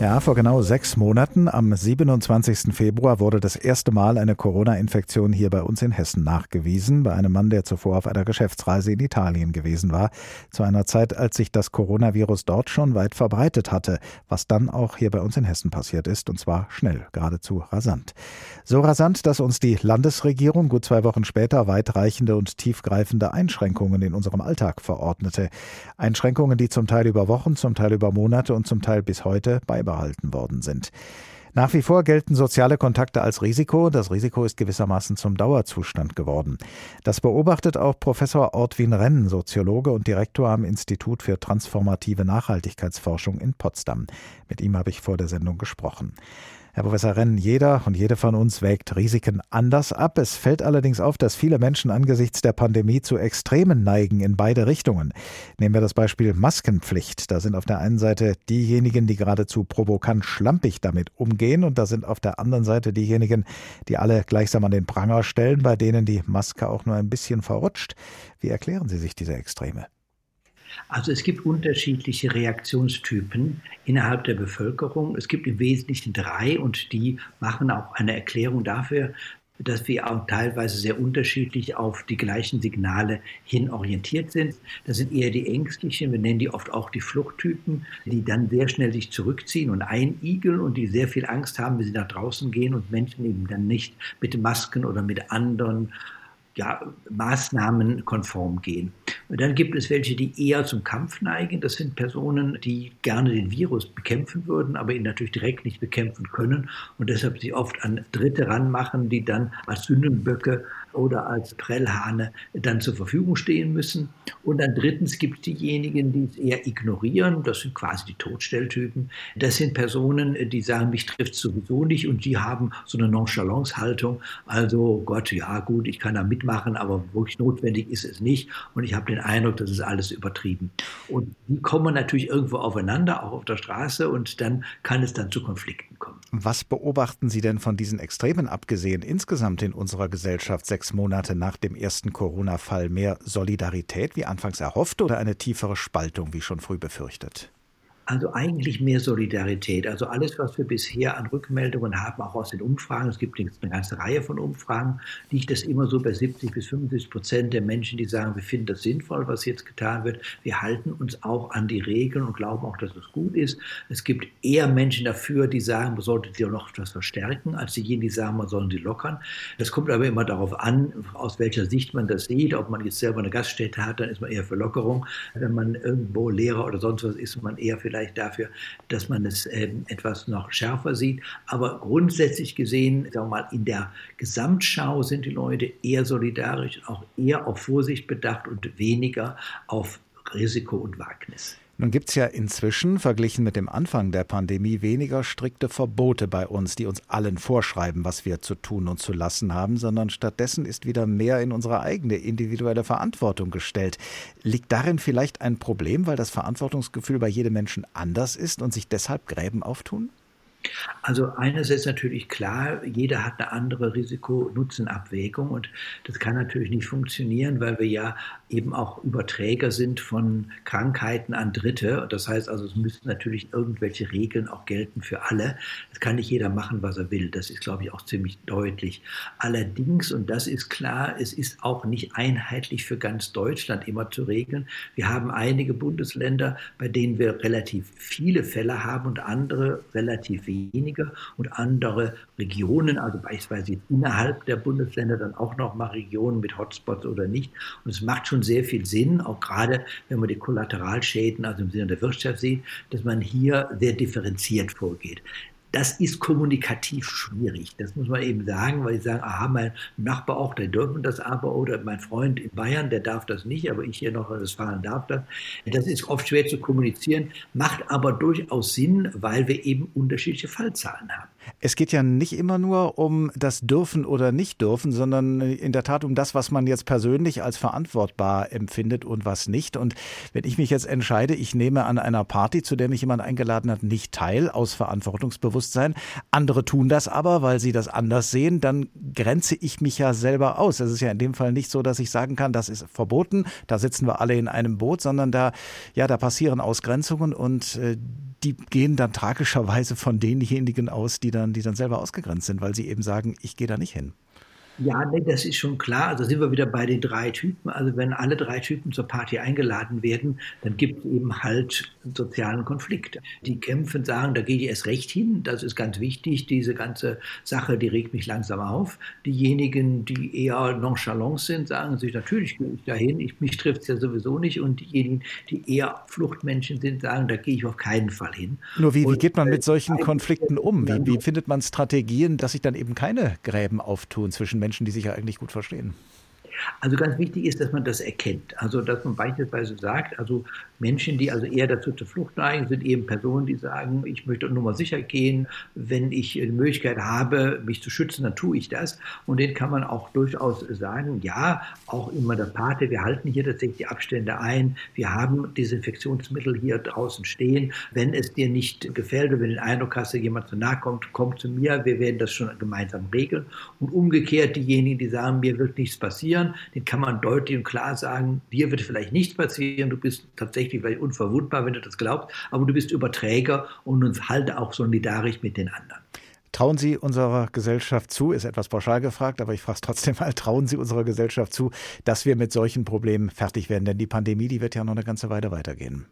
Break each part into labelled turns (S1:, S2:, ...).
S1: Ja, vor genau sechs Monaten, am 27. Februar, wurde das erste Mal eine Corona-Infektion hier bei uns in Hessen nachgewiesen, bei einem Mann, der zuvor auf einer Geschäftsreise in Italien gewesen war, zu einer Zeit, als sich das Coronavirus dort schon weit verbreitet hatte, was dann auch hier bei uns in Hessen passiert ist, und zwar schnell, geradezu rasant. So rasant, dass uns die Landesregierung gut zwei Wochen später weitreichende und tiefgreifende Einschränkungen in unserem Alltag verordnete. Einschränkungen, die zum Teil über Wochen, zum Teil über Monate und zum Teil bis heute beibehalten beibehalten worden sind. Nach wie vor gelten soziale Kontakte als Risiko. Das Risiko ist gewissermaßen zum Dauerzustand geworden. Das beobachtet auch Professor Ortwin Renn, Soziologe und Direktor am Institut für transformative Nachhaltigkeitsforschung in Potsdam. Mit ihm habe ich vor der Sendung gesprochen. Herr Professor Renn, jeder und jede von uns wägt Risiken anders ab. Es fällt allerdings auf, dass viele Menschen angesichts der Pandemie zu Extremen neigen in beide Richtungen. Nehmen wir das Beispiel Maskenpflicht. Da sind auf der einen Seite diejenigen, die geradezu provokant schlampig damit umgehen und da sind auf der anderen Seite diejenigen, die alle gleichsam an den Pranger stellen, bei denen die Maske auch nur ein bisschen verrutscht. Wie erklären Sie sich diese Extreme?
S2: Also es gibt unterschiedliche Reaktionstypen innerhalb der Bevölkerung. Es gibt im Wesentlichen drei und die machen auch eine Erklärung dafür, dass wir auch teilweise sehr unterschiedlich auf die gleichen Signale hin orientiert sind. Das sind eher die ängstlichen, wir nennen die oft auch die Fluchttypen, die dann sehr schnell sich zurückziehen und einigeln und die sehr viel Angst haben, wenn sie nach draußen gehen und Menschen eben dann nicht mit Masken oder mit anderen ja, Maßnahmen konform gehen. Und dann gibt es welche, die eher zum Kampf neigen. Das sind Personen, die gerne den Virus bekämpfen würden, aber ihn natürlich direkt nicht bekämpfen können und deshalb sich oft an Dritte ranmachen, die dann als Sündenböcke oder als Prellhahne dann zur Verfügung stehen müssen. Und dann drittens gibt es diejenigen, die es eher ignorieren. Das sind quasi die Todstelltypen. Das sind Personen, die sagen, mich trifft es sowieso nicht und die haben so eine Nonchalance-Haltung. Also Gott, ja gut, ich kann da mitmachen, aber wirklich notwendig ist es nicht. Und ich habe den Eindruck, das ist alles übertrieben. Und die kommen natürlich irgendwo aufeinander, auch auf der Straße, und dann kann es dann zu Konflikten kommen.
S1: Was beobachten Sie denn von diesen Extremen abgesehen insgesamt in unserer Gesellschaft sechs Monate nach dem ersten Corona-Fall? Mehr Solidarität wie anfangs erhofft oder eine tiefere Spaltung wie schon früh befürchtet?
S2: Also eigentlich mehr Solidarität. Also alles, was wir bisher an Rückmeldungen haben, auch aus den Umfragen, es gibt eine ganze Reihe von Umfragen, liegt das immer so bei 70 bis 75 Prozent der Menschen, die sagen, wir finden das sinnvoll, was jetzt getan wird. Wir halten uns auch an die Regeln und glauben auch, dass es gut ist. Es gibt eher Menschen dafür, die sagen, man sollte sie noch etwas verstärken, als diejenigen, die sagen, man soll sie lockern. Das kommt aber immer darauf an, aus welcher Sicht man das sieht. Ob man jetzt selber eine Gaststätte hat, dann ist man eher für Lockerung. Wenn man irgendwo Lehrer oder sonst was ist, man eher vielleicht vielleicht dafür, dass man es ähm, etwas noch schärfer sieht. Aber grundsätzlich gesehen, sagen wir mal, in der Gesamtschau sind die Leute eher solidarisch, auch eher auf Vorsicht bedacht und weniger auf Risiko und Wagnis.
S1: Nun gibt es ja inzwischen, verglichen mit dem Anfang der Pandemie, weniger strikte Verbote bei uns, die uns allen vorschreiben, was wir zu tun und zu lassen haben, sondern stattdessen ist wieder mehr in unsere eigene individuelle Verantwortung gestellt. Liegt darin vielleicht ein Problem, weil das Verantwortungsgefühl bei jedem Menschen anders ist und sich deshalb Gräben auftun?
S2: Also eines ist natürlich klar, jeder hat eine andere Risiko-Nutzen-Abwägung und das kann natürlich nicht funktionieren, weil wir ja eben auch Überträger sind von Krankheiten an Dritte. Das heißt also, es müssen natürlich irgendwelche Regeln auch gelten für alle. Das kann nicht jeder machen, was er will. Das ist, glaube ich, auch ziemlich deutlich. Allerdings, und das ist klar, es ist auch nicht einheitlich für ganz Deutschland immer zu regeln. Wir haben einige Bundesländer, bei denen wir relativ viele Fälle haben und andere relativ weniger und andere Regionen, also beispielsweise innerhalb der Bundesländer dann auch noch mal Regionen mit Hotspots oder nicht. Und es macht schon sehr viel Sinn, auch gerade wenn man die Kollateralschäden, also im Sinne der Wirtschaft sieht, dass man hier sehr differenziert vorgeht. Das ist kommunikativ schwierig. Das muss man eben sagen, weil sie sagen, aha, mein Nachbar auch, der dürfen das aber, oder mein Freund in Bayern, der darf das nicht, aber ich hier noch in Westfalen darf das. Das ist oft schwer zu kommunizieren, macht aber durchaus Sinn, weil wir eben unterschiedliche Fallzahlen haben.
S1: Es geht ja nicht immer nur um das Dürfen oder Nicht-Dürfen, sondern in der Tat um das, was man jetzt persönlich als verantwortbar empfindet und was nicht. Und wenn ich mich jetzt entscheide, ich nehme an einer Party, zu der mich jemand eingeladen hat, nicht teil aus Verantwortungsbewusstsein, andere tun das aber, weil sie das anders sehen, dann grenze ich mich ja selber aus. Es ist ja in dem Fall nicht so, dass ich sagen kann, das ist verboten, da sitzen wir alle in einem Boot, sondern da, ja, da passieren Ausgrenzungen und äh, die gehen dann tragischerweise von denjenigen aus, die dann, die dann selber ausgegrenzt sind, weil sie eben sagen, ich gehe da nicht hin.
S2: Ja, nee, das ist schon klar. Also sind wir wieder bei den drei Typen. Also wenn alle drei Typen zur Party eingeladen werden, dann gibt es eben halt sozialen Konflikt. Die kämpfen, sagen, da gehe ich erst recht hin. Das ist ganz wichtig. Diese ganze Sache, die regt mich langsam auf. Diejenigen, die eher nonchalant sind, sagen sich, natürlich gehe ich dahin. Ich, mich trifft es ja sowieso nicht. Und diejenigen, die eher Fluchtmenschen sind, sagen, da gehe ich auf keinen Fall hin.
S1: Nur wie, wie geht man mit solchen Konflikten um? Wie, wie findet man Strategien, dass sich dann eben keine Gräben auftun zwischen Menschen? Menschen, die sich ja eigentlich gut verstehen.
S2: Also ganz wichtig ist, dass man das erkennt. Also dass man beispielsweise sagt, also Menschen, die also eher dazu zur Flucht neigen, sind eben Personen, die sagen, ich möchte nur mal sicher gehen, wenn ich die Möglichkeit habe, mich zu schützen, dann tue ich das. Und denen kann man auch durchaus sagen, ja, auch immer der Pate, wir halten hier tatsächlich die Abstände ein, wir haben Desinfektionsmittel hier draußen stehen. Wenn es dir nicht gefällt oder wenn du den Eindruck hast, dass jemand zu nahe kommt, komm zu mir, wir werden das schon gemeinsam regeln. Und umgekehrt diejenigen, die sagen, mir wird nichts passieren, den kann man deutlich und klar sagen, dir wird vielleicht nichts passieren, du bist tatsächlich vielleicht unverwundbar, wenn du das glaubst, aber du bist Überträger und uns halte auch solidarisch mit den anderen.
S1: Trauen Sie unserer Gesellschaft zu, ist etwas pauschal gefragt, aber ich frage es trotzdem mal, trauen Sie unserer Gesellschaft zu, dass wir mit solchen Problemen fertig werden? Denn die Pandemie, die wird ja noch eine ganze Weile weitergehen.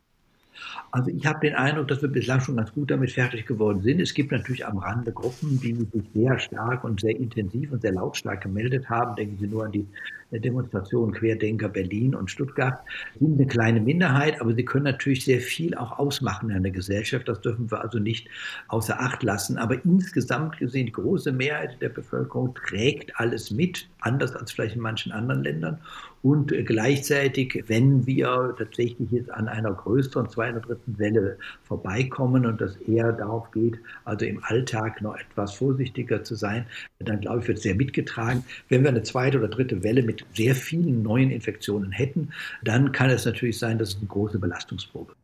S2: Also ich habe den Eindruck, dass wir bislang schon ganz gut damit fertig geworden sind. Es gibt natürlich am Rande Gruppen, die sich sehr stark und sehr intensiv und sehr lautstark gemeldet haben. Denken Sie nur an die Demonstration Querdenker Berlin und Stuttgart. Sie sind eine kleine Minderheit, aber sie können natürlich sehr viel auch ausmachen in der Gesellschaft. Das dürfen wir also nicht außer Acht lassen. Aber insgesamt gesehen, die große Mehrheit der Bevölkerung trägt alles mit, anders als vielleicht in manchen anderen Ländern. Und gleichzeitig, wenn wir tatsächlich jetzt an einer größeren zweiten oder dritten Welle vorbeikommen und das eher darauf geht, also im Alltag noch etwas vorsichtiger zu sein, dann glaube ich, wird sehr mitgetragen. Wenn wir eine zweite oder dritte Welle mit sehr vielen neuen Infektionen hätten, dann kann es natürlich sein, dass es eine große Belastungsprobe